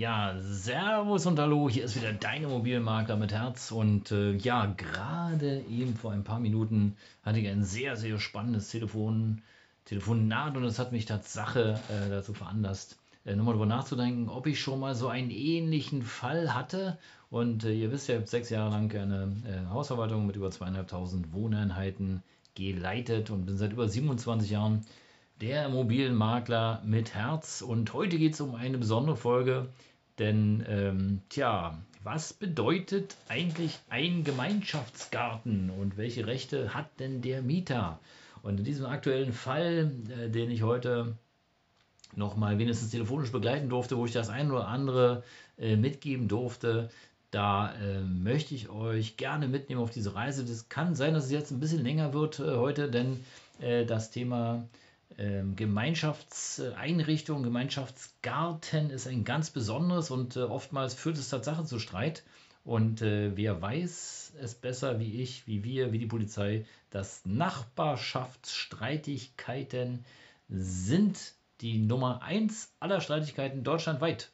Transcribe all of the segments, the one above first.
Ja, Servus und Hallo, hier ist wieder dein Immobilienmakler mit Herz. Und äh, ja, gerade eben vor ein paar Minuten hatte ich ein sehr, sehr spannendes Telefon, Telefonat und es hat mich Tatsache äh, dazu veranlasst, äh, nochmal darüber nachzudenken, ob ich schon mal so einen ähnlichen Fall hatte. Und äh, ihr wisst ja, ich habe sechs Jahre lang eine äh, Hausverwaltung mit über zweieinhalbtausend Wohneinheiten geleitet und bin seit über 27 Jahren der Immobilienmakler mit Herz. Und heute geht es um eine besondere Folge, denn, ähm, tja, was bedeutet eigentlich ein Gemeinschaftsgarten und welche Rechte hat denn der Mieter? Und in diesem aktuellen Fall, äh, den ich heute nochmal wenigstens telefonisch begleiten durfte, wo ich das ein oder andere äh, mitgeben durfte, da äh, möchte ich euch gerne mitnehmen auf diese Reise. Das kann sein, dass es jetzt ein bisschen länger wird äh, heute, denn äh, das Thema ähm, Gemeinschaftseinrichtung, Gemeinschaftsgarten ist ein ganz besonderes und äh, oftmals führt es Tatsache zu Streit. Und äh, wer weiß es besser wie ich, wie wir, wie die Polizei, dass Nachbarschaftsstreitigkeiten sind die Nummer eins aller Streitigkeiten deutschlandweit.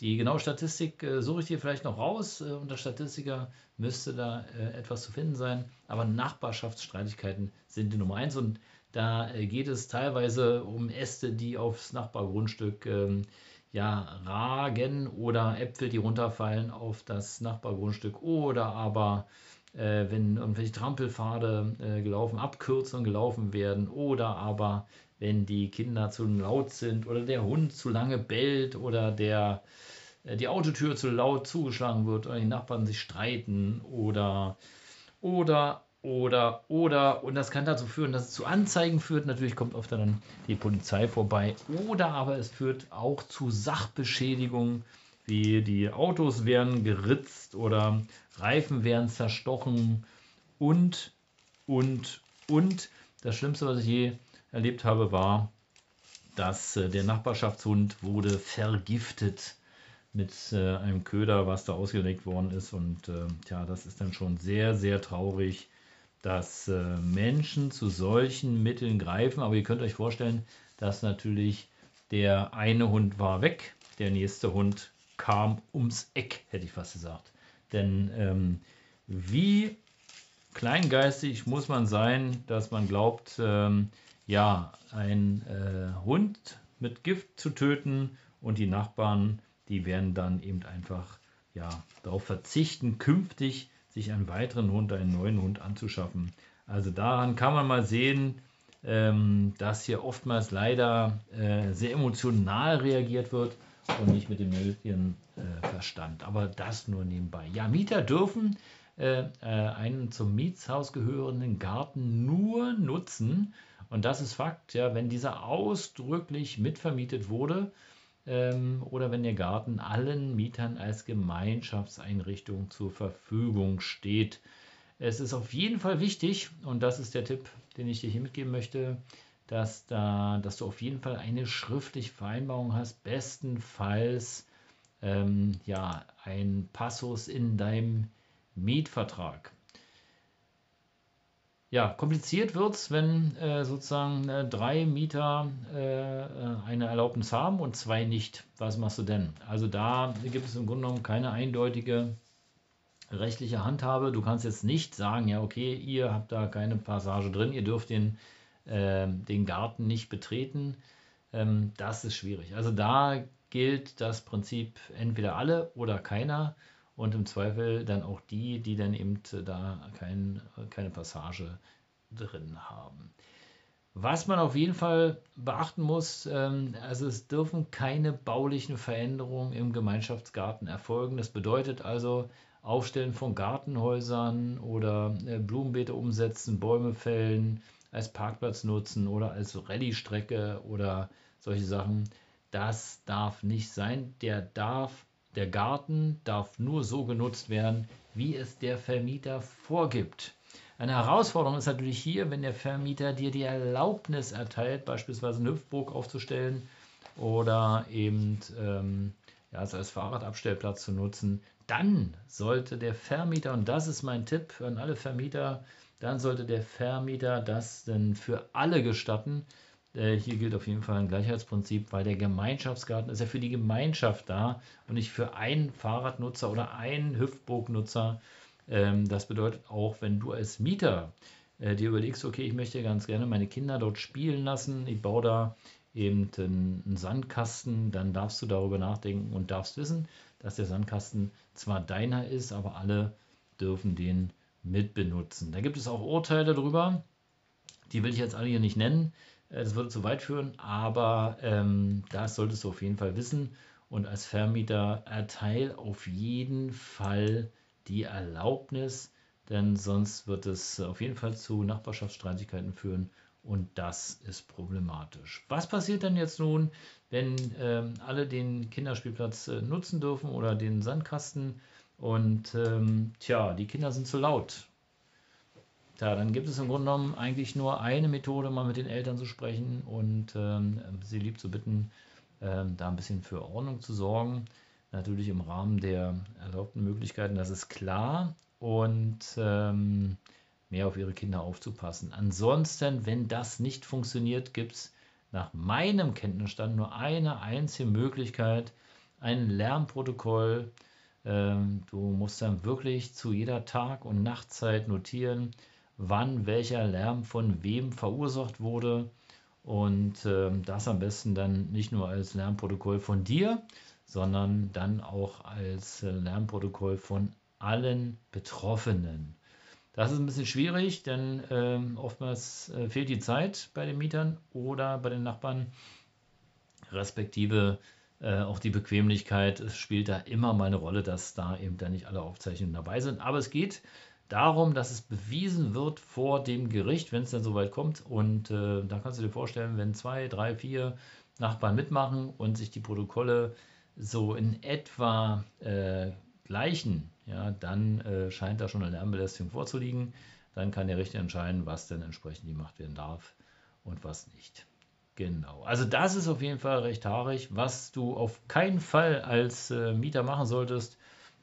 Die genaue Statistik äh, suche ich dir vielleicht noch raus. Äh, unter Statistiker müsste da äh, etwas zu finden sein. Aber Nachbarschaftsstreitigkeiten sind die Nummer eins. Und da äh, geht es teilweise um Äste, die aufs Nachbargrundstück ähm, ja, ragen oder Äpfel, die runterfallen auf das Nachbargrundstück oder aber äh, wenn irgendwelche Trampelpfade äh, gelaufen, Abkürzungen gelaufen werden oder aber wenn die Kinder zu laut sind oder der Hund zu lange bellt oder der, äh, die Autotür zu laut zugeschlagen wird oder die Nachbarn sich streiten oder oder oder, oder, und das kann dazu führen, dass es zu Anzeigen führt. Natürlich kommt oft dann die Polizei vorbei. Oder aber es führt auch zu Sachbeschädigungen, wie die Autos werden geritzt oder Reifen werden zerstochen und, und, und. Das Schlimmste, was ich je erlebt habe, war, dass äh, der Nachbarschaftshund wurde vergiftet mit äh, einem Köder, was da ausgelegt worden ist. Und äh, ja, das ist dann schon sehr, sehr traurig dass äh, Menschen zu solchen Mitteln greifen. Aber ihr könnt euch vorstellen, dass natürlich der eine Hund war weg, der nächste Hund kam ums Eck, hätte ich fast gesagt. Denn ähm, wie kleingeistig muss man sein, dass man glaubt, ähm, ja, ein äh, Hund mit Gift zu töten und die Nachbarn, die werden dann eben einfach ja, darauf verzichten, künftig sich einen weiteren Hund, einen neuen Hund anzuschaffen. Also daran kann man mal sehen, ähm, dass hier oftmals leider äh, sehr emotional reagiert wird und nicht mit dem nötigen äh, Verstand. Aber das nur nebenbei. Ja, Mieter dürfen äh, äh einen zum Mietshaus gehörenden Garten nur nutzen. Und das ist Fakt, ja, wenn dieser ausdrücklich mitvermietet wurde ähm, oder wenn der Garten allen Mietern als Gemeinschaftseinrichtung zur Verfügung steht. Es ist auf jeden Fall wichtig, und das ist der Tipp, den ich dir hier mitgeben möchte, dass, da, dass du auf jeden Fall eine schriftliche Vereinbarung hast, bestenfalls ähm, ja, ein Passus in deinem Mietvertrag. Ja, kompliziert wird es, wenn äh, sozusagen äh, drei Mieter äh, äh, eine Erlaubnis haben und zwei nicht. Was machst du denn? Also da gibt es im Grunde genommen keine eindeutige rechtliche Handhabe. Du kannst jetzt nicht sagen, ja, okay, ihr habt da keine Passage drin, ihr dürft den, ähm, den Garten nicht betreten. Ähm, das ist schwierig. Also da gilt das Prinzip entweder alle oder keiner und im Zweifel dann auch die, die dann eben da kein, keine Passage drin haben. Was man auf jeden Fall beachten muss, ähm, also es dürfen keine baulichen Veränderungen im Gemeinschaftsgarten erfolgen. Das bedeutet also Aufstellen von Gartenhäusern oder äh, Blumenbeete umsetzen, Bäume fällen, als Parkplatz nutzen oder als Rallye-Strecke oder solche Sachen. Das darf nicht sein. Der darf der Garten darf nur so genutzt werden, wie es der Vermieter vorgibt. Eine Herausforderung ist natürlich hier, wenn der Vermieter dir die Erlaubnis erteilt, beispielsweise eine Hüpfburg aufzustellen oder eben ähm, ja, es als Fahrradabstellplatz zu nutzen, dann sollte der Vermieter, und das ist mein Tipp an alle Vermieter, dann sollte der Vermieter das denn für alle gestatten. Äh, hier gilt auf jeden Fall ein Gleichheitsprinzip, weil der Gemeinschaftsgarten ist ja für die Gemeinschaft da und nicht für einen Fahrradnutzer oder einen Hüftburgnutzer. Ähm, das bedeutet auch, wenn du als Mieter äh, dir überlegst, okay, ich möchte ganz gerne meine Kinder dort spielen lassen, ich baue da eben einen Sandkasten, dann darfst du darüber nachdenken und darfst wissen, dass der Sandkasten zwar deiner ist, aber alle dürfen den mitbenutzen. Da gibt es auch Urteile darüber, die will ich jetzt alle hier nicht nennen, das würde zu weit führen, aber ähm, das solltest du auf jeden Fall wissen und als Vermieter erteil auf jeden Fall die Erlaubnis, denn sonst wird es auf jeden Fall zu Nachbarschaftsstreitigkeiten führen und das ist problematisch. Was passiert denn jetzt nun, wenn ähm, alle den Kinderspielplatz äh, nutzen dürfen oder den Sandkasten und ähm, tja, die Kinder sind zu laut? Tja, dann gibt es im Grunde genommen eigentlich nur eine Methode, mal mit den Eltern zu sprechen und ähm, sie lieb zu bitten, ähm, da ein bisschen für Ordnung zu sorgen. Natürlich im Rahmen der erlaubten Möglichkeiten, das ist klar. Und ähm, mehr auf ihre Kinder aufzupassen. Ansonsten, wenn das nicht funktioniert, gibt es nach meinem Kenntnisstand nur eine einzige Möglichkeit, ein Lärmprotokoll. Ähm, du musst dann wirklich zu jeder Tag- und Nachtzeit notieren, wann welcher Lärm von wem verursacht wurde. Und ähm, das am besten dann nicht nur als Lärmprotokoll von dir, sondern dann auch als äh, Lärmprotokoll von allen Betroffenen. Das ist ein bisschen schwierig, denn ähm, oftmals äh, fehlt die Zeit bei den Mietern oder bei den Nachbarn, respektive äh, auch die Bequemlichkeit. Es spielt da immer mal eine Rolle, dass da eben dann nicht alle Aufzeichnungen dabei sind. Aber es geht darum, dass es bewiesen wird vor dem Gericht, wenn es dann soweit kommt. Und äh, da kannst du dir vorstellen, wenn zwei, drei, vier Nachbarn mitmachen und sich die Protokolle so in etwa äh, gleichen, ja, dann äh, scheint da schon eine Lärmbelästigung vorzuliegen. Dann kann der Richter entscheiden, was denn entsprechend gemacht werden darf und was nicht. Genau. Also das ist auf jeden Fall recht haarig. Was du auf keinen Fall als äh, Mieter machen solltest,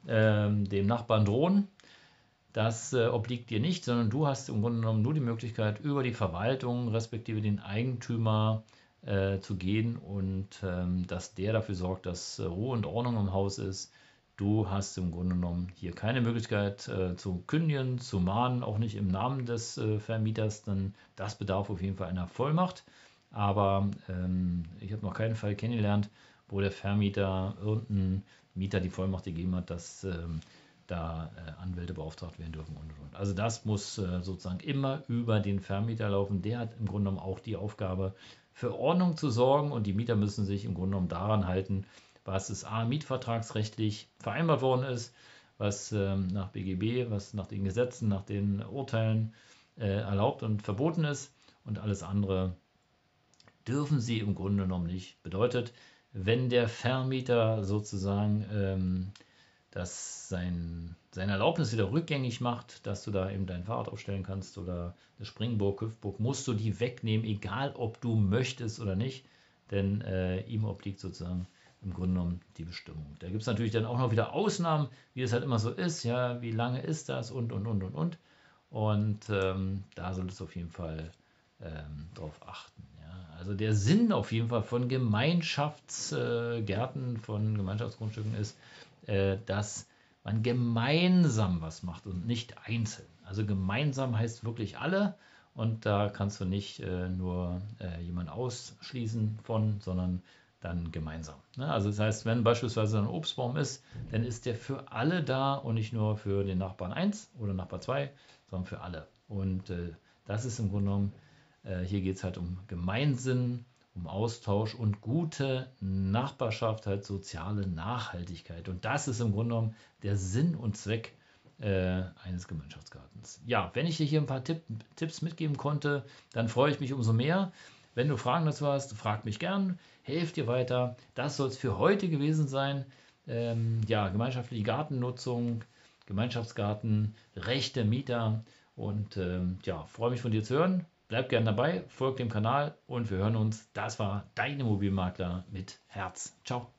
ähm, dem Nachbarn drohen. Das äh, obliegt dir nicht, sondern du hast im Grunde genommen nur die Möglichkeit, über die Verwaltung respektive den Eigentümer äh, zu gehen und ähm, dass der dafür sorgt, dass äh, Ruhe und Ordnung im Haus ist, Du hast im Grunde genommen hier keine Möglichkeit äh, zu kündigen, zu mahnen, auch nicht im Namen des äh, Vermieters, denn das bedarf auf jeden Fall einer Vollmacht. Aber ähm, ich habe noch keinen Fall kennengelernt, wo der Vermieter irgendeinen Mieter die Vollmacht gegeben hat, dass ähm, da äh, Anwälte beauftragt werden dürfen und, und. Also das muss äh, sozusagen immer über den Vermieter laufen. Der hat im Grunde genommen auch die Aufgabe, für Ordnung zu sorgen und die Mieter müssen sich im Grunde genommen daran halten, was es A, mietvertragsrechtlich vereinbart worden ist, was ähm, nach BGB, was nach den Gesetzen, nach den Urteilen äh, erlaubt und verboten ist und alles andere dürfen sie im Grunde genommen nicht. Bedeutet, wenn der Vermieter sozusagen ähm, das sein, seine Erlaubnis wieder rückgängig macht, dass du da eben dein Fahrrad aufstellen kannst oder eine Springburg, Hüpfburg, musst du die wegnehmen, egal ob du möchtest oder nicht, denn äh, ihm obliegt sozusagen im Grunde genommen die Bestimmung. Da gibt es natürlich dann auch noch wieder Ausnahmen, wie es halt immer so ist, ja, wie lange ist das und und und und und. Und ähm, da solltest du auf jeden Fall ähm, drauf achten. Ja. Also der Sinn auf jeden Fall von Gemeinschaftsgärten, äh, von Gemeinschaftsgrundstücken ist, äh, dass man gemeinsam was macht und nicht einzeln. Also gemeinsam heißt wirklich alle und da kannst du nicht äh, nur äh, jemanden ausschließen von, sondern dann gemeinsam. Ne? Also das heißt, wenn beispielsweise ein Obstbaum ist, dann ist der für alle da und nicht nur für den Nachbarn 1 oder Nachbar 2, sondern für alle. Und äh, das ist im Grunde genommen, äh, hier geht es halt um Gemeinsinn, um Austausch und gute Nachbarschaft, halt soziale Nachhaltigkeit. Und das ist im Grunde genommen der Sinn und Zweck äh, eines Gemeinschaftsgartens. Ja, wenn ich dir hier ein paar Tipp, Tipps mitgeben konnte, dann freue ich mich umso mehr. Wenn du Fragen dazu hast, frag mich gern, helf dir weiter. Das soll es für heute gewesen sein. ähm, ja, gemeinschaftliche Gartennutzung, Gemeinschaftsgarten, Rechte, Mieter. Und ähm, ja, freue mich von dir zu hören. Bleib gerne dabei, folg dem Kanal und wir hören uns. Das war dein Immobilienmakler mit Herz. Ciao.